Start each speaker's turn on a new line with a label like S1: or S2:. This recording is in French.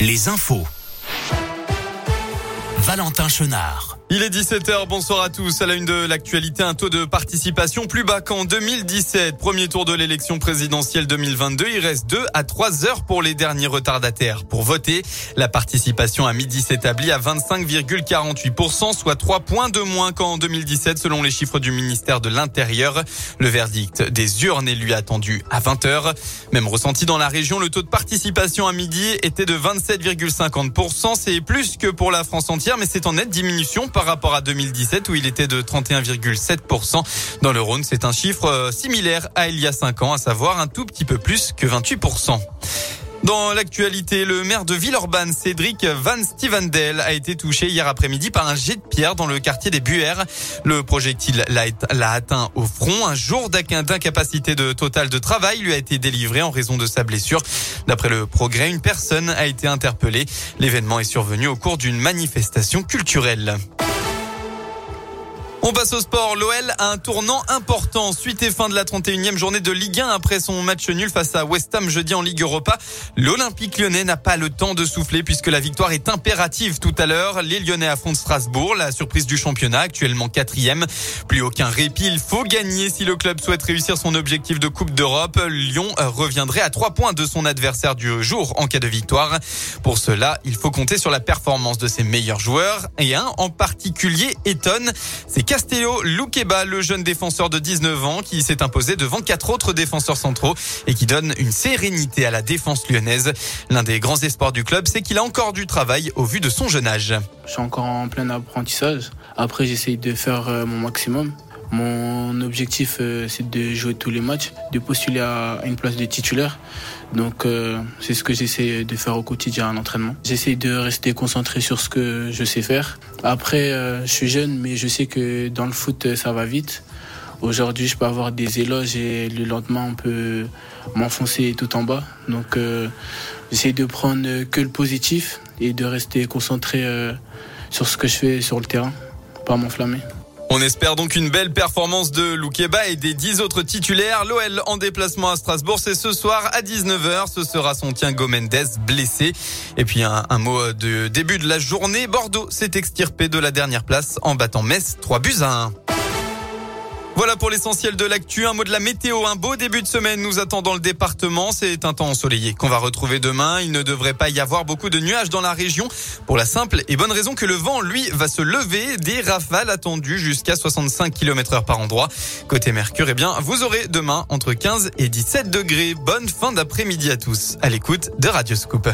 S1: les infos. Valentin Chenard.
S2: Il est 17h, bonsoir à tous. À la une de l'actualité, un taux de participation plus bas qu'en 2017. Premier tour de l'élection présidentielle 2022. Il reste 2 à 3 heures pour les derniers retardataires. Pour voter, la participation à midi s'établit à 25,48%, soit 3 points de moins qu'en 2017 selon les chiffres du ministère de l'Intérieur. Le verdict des urnes est lui attendu à 20h. Même ressenti dans la région, le taux de participation à midi était de 27,50%. C'est plus que pour la France entière, mais c'est en nette diminution par rapport à 2017 où il était de 31,7%. Dans le Rhône, c'est un chiffre euh, similaire à il y a 5 ans, à savoir un tout petit peu plus que 28%. Dans l'actualité, le maire de Villeurbanne, Cédric Van Stevendel, a été touché hier après-midi par un jet de pierre dans le quartier des Buères. Le projectile l'a atteint au front. Un jour d'incapacité de total de travail lui a été délivré en raison de sa blessure. D'après le progrès, une personne a été interpellée. L'événement est survenu au cours d'une manifestation culturelle. On passe au sport. L'OL a un tournant important. Suite et fin de la 31e journée de Ligue 1 après son match nul face à West Ham jeudi en Ligue Europa. L'Olympique lyonnais n'a pas le temps de souffler puisque la victoire est impérative tout à l'heure. Les Lyonnais affrontent Strasbourg, la surprise du championnat, actuellement quatrième. Plus aucun répit. Il faut gagner si le club souhaite réussir son objectif de Coupe d'Europe. Lyon reviendrait à trois points de son adversaire du jour en cas de victoire. Pour cela, il faut compter sur la performance de ses meilleurs joueurs et un en particulier étonne. C'est Castello Loukeba, le jeune défenseur de 19 ans qui s'est imposé devant quatre autres défenseurs centraux et qui donne une sérénité à la défense lyonnaise. L'un des grands espoirs du club, c'est qu'il a encore du travail au vu de son jeune âge.
S3: Je suis encore en plein apprentissage. Après, j'essaye de faire euh, mon maximum. Mon objectif, euh, c'est de jouer tous les matchs, de postuler à une place de titulaire. Donc, euh, c'est ce que j'essaie de faire au quotidien en entraînement. J'essaie de rester concentré sur ce que je sais faire. Après, euh, je suis jeune, mais je sais que dans le foot, ça va vite. Aujourd'hui, je peux avoir des éloges et le lendemain, on peut m'enfoncer tout en bas. Donc, j'essaie de prendre que le positif et de rester concentré sur ce que je fais sur le terrain, pas m'enflammer.
S2: On espère donc une belle performance de Loukeba et des dix autres titulaires. L'OL en déplacement à Strasbourg, c'est ce soir à 19h. Ce sera son Thiago Mendes blessé. Et puis un, mot de début de la journée. Bordeaux s'est extirpé de la dernière place en battant Metz 3 buts à 1. Voilà pour l'essentiel de l'actu. Un mot de la météo. Un beau début de semaine nous attend dans le département. C'est un temps ensoleillé qu'on va retrouver demain. Il ne devrait pas y avoir beaucoup de nuages dans la région pour la simple et bonne raison que le vent, lui, va se lever. Des rafales attendues jusqu'à 65 km heure par endroit. Côté Mercure, eh bien, vous aurez demain entre 15 et 17 degrés. Bonne fin d'après-midi à tous. À l'écoute de Radio Scoop.